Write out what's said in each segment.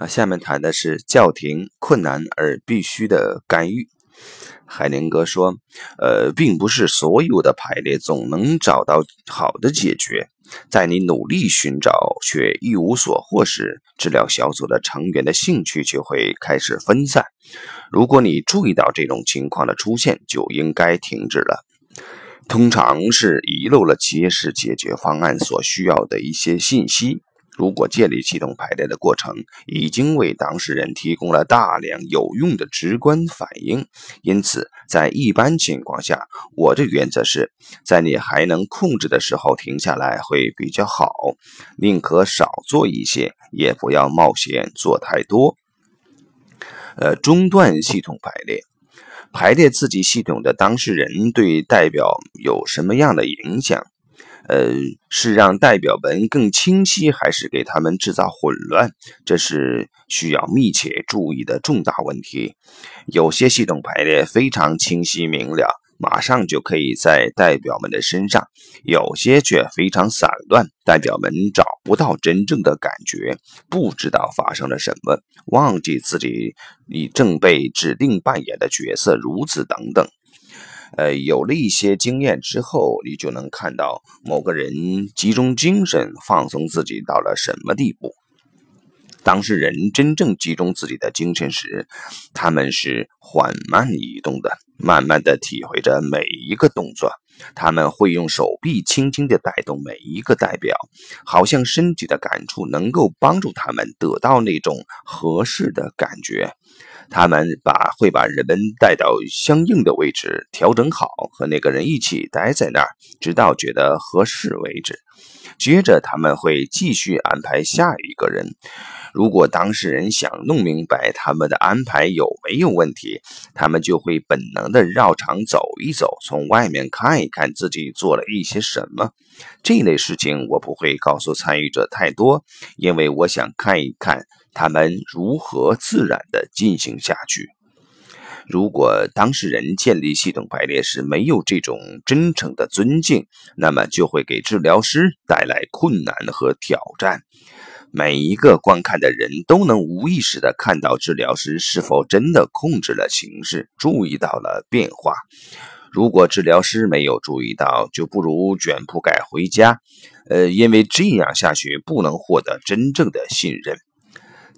啊，下面谈的是叫停困难而必须的干预。海宁哥说：“呃，并不是所有的排列总能找到好的解决，在你努力寻找却一无所获时，治疗小组的成员的兴趣就会开始分散。如果你注意到这种情况的出现，就应该停止了。通常是遗漏了揭示解决方案所需要的一些信息。”如果建立系统排列的过程已经为当事人提供了大量有用的直观反应，因此在一般情况下，我的原则是在你还能控制的时候停下来会比较好，宁可少做一些，也不要冒险做太多。呃，中断系统排列，排列自己系统的当事人对代表有什么样的影响？呃，是让代表们更清晰，还是给他们制造混乱？这是需要密切注意的重大问题。有些系统排列非常清晰明了，马上就可以在代表们的身上；有些却非常散乱，代表们找不到真正的感觉，不知道发生了什么，忘记自己你正被指定扮演的角色，如此等等。呃，有了一些经验之后，你就能看到某个人集中精神、放松自己到了什么地步。当事人真正集中自己的精神时，他们是缓慢移动的，慢慢的体会着每一个动作。他们会用手臂轻轻地带动每一个代表，好像身体的感触能够帮助他们得到那种合适的感觉。他们把会把人们带到相应的位置，调整好，和那个人一起待在那儿，直到觉得合适为止。接着他们会继续安排下一个人。如果当事人想弄明白他们的安排有没有问题，他们就会本能的绕场走一走，从外面看一看自己做了一些什么。这类事情我不会告诉参与者太多，因为我想看一看。他们如何自然地进行下去？如果当事人建立系统排列时没有这种真诚的尊敬，那么就会给治疗师带来困难和挑战。每一个观看的人都能无意识地看到治疗师是否真的控制了形势，注意到了变化。如果治疗师没有注意到，就不如卷铺盖回家。呃，因为这样下去不能获得真正的信任。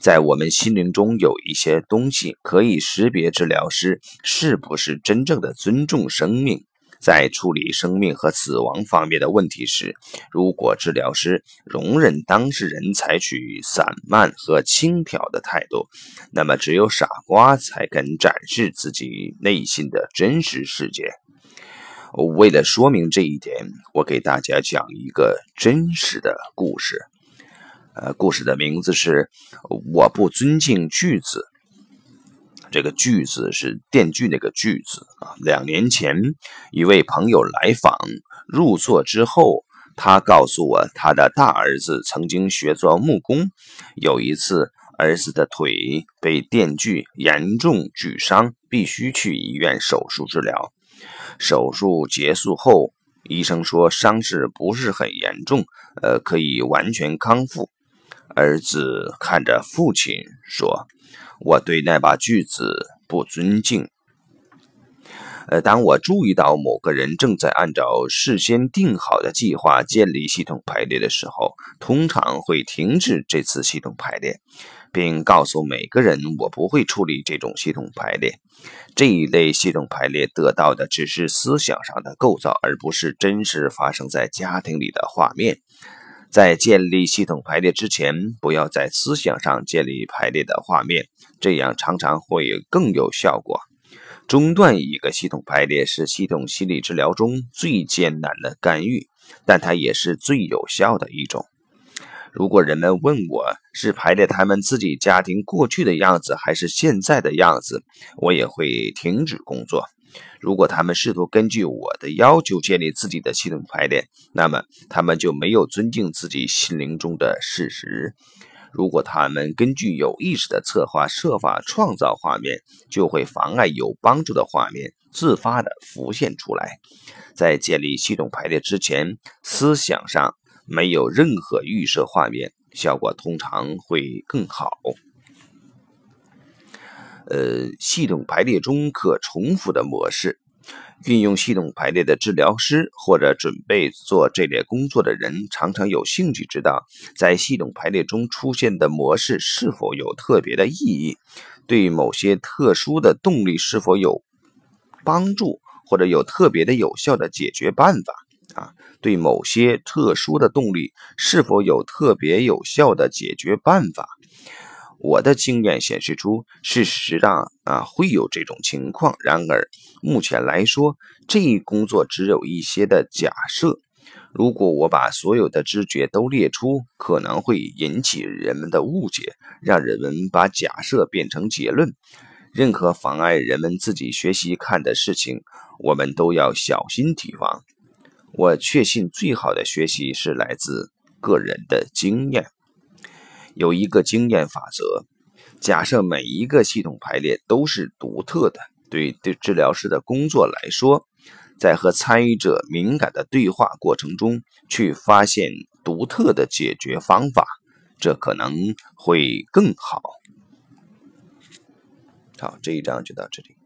在我们心灵中有一些东西可以识别治疗师是不是真正的尊重生命。在处理生命和死亡方面的问题时，如果治疗师容忍当事人采取散漫和轻佻的态度，那么只有傻瓜才肯展示自己内心的真实世界。为了说明这一点，我给大家讲一个真实的故事。呃，故事的名字是“我不尊敬锯子”。这个“锯子”是电锯那个锯子啊。两年前，一位朋友来访，入座之后，他告诉我，他的大儿子曾经学做木工，有一次，儿子的腿被电锯严重锯伤，必须去医院手术治疗。手术结束后，医生说伤势不是很严重，呃，可以完全康复。儿子看着父亲说：“我对那把锯子不尊敬。”呃，当我注意到某个人正在按照事先定好的计划建立系统排列的时候，通常会停止这次系统排列，并告诉每个人我不会处理这种系统排列。这一类系统排列得到的只是思想上的构造，而不是真实发生在家庭里的画面。在建立系统排列之前，不要在思想上建立排列的画面，这样常常会更有效果。中断一个系统排列是系统心理治疗中最艰难的干预，但它也是最有效的一种。如果人们问我是排列他们自己家庭过去的样子，还是现在的样子，我也会停止工作。如果他们试图根据我的要求建立自己的系统排列，那么他们就没有尊敬自己心灵中的事实。如果他们根据有意识的策划设法创造画面，就会妨碍有帮助的画面自发地浮现出来。在建立系统排列之前，思想上没有任何预设画面，效果通常会更好。呃，系统排列中可重复的模式。运用系统排列的治疗师或者准备做这类工作的人，常常有兴趣知道，在系统排列中出现的模式是否有特别的意义，对某些特殊的动力是否有帮助，或者有特别的有效的解决办法。啊，对某些特殊的动力是否有特别有效的解决办法？我的经验显示出，事实上啊会有这种情况。然而，目前来说，这一工作只有一些的假设。如果我把所有的知觉都列出，可能会引起人们的误解，让人们把假设变成结论。任何妨碍人们自己学习看的事情，我们都要小心提防。我确信，最好的学习是来自个人的经验。有一个经验法则：假设每一个系统排列都是独特的。对对，治疗师的工作来说，在和参与者敏感的对话过程中，去发现独特的解决方法，这可能会更好。好，这一章就到这里。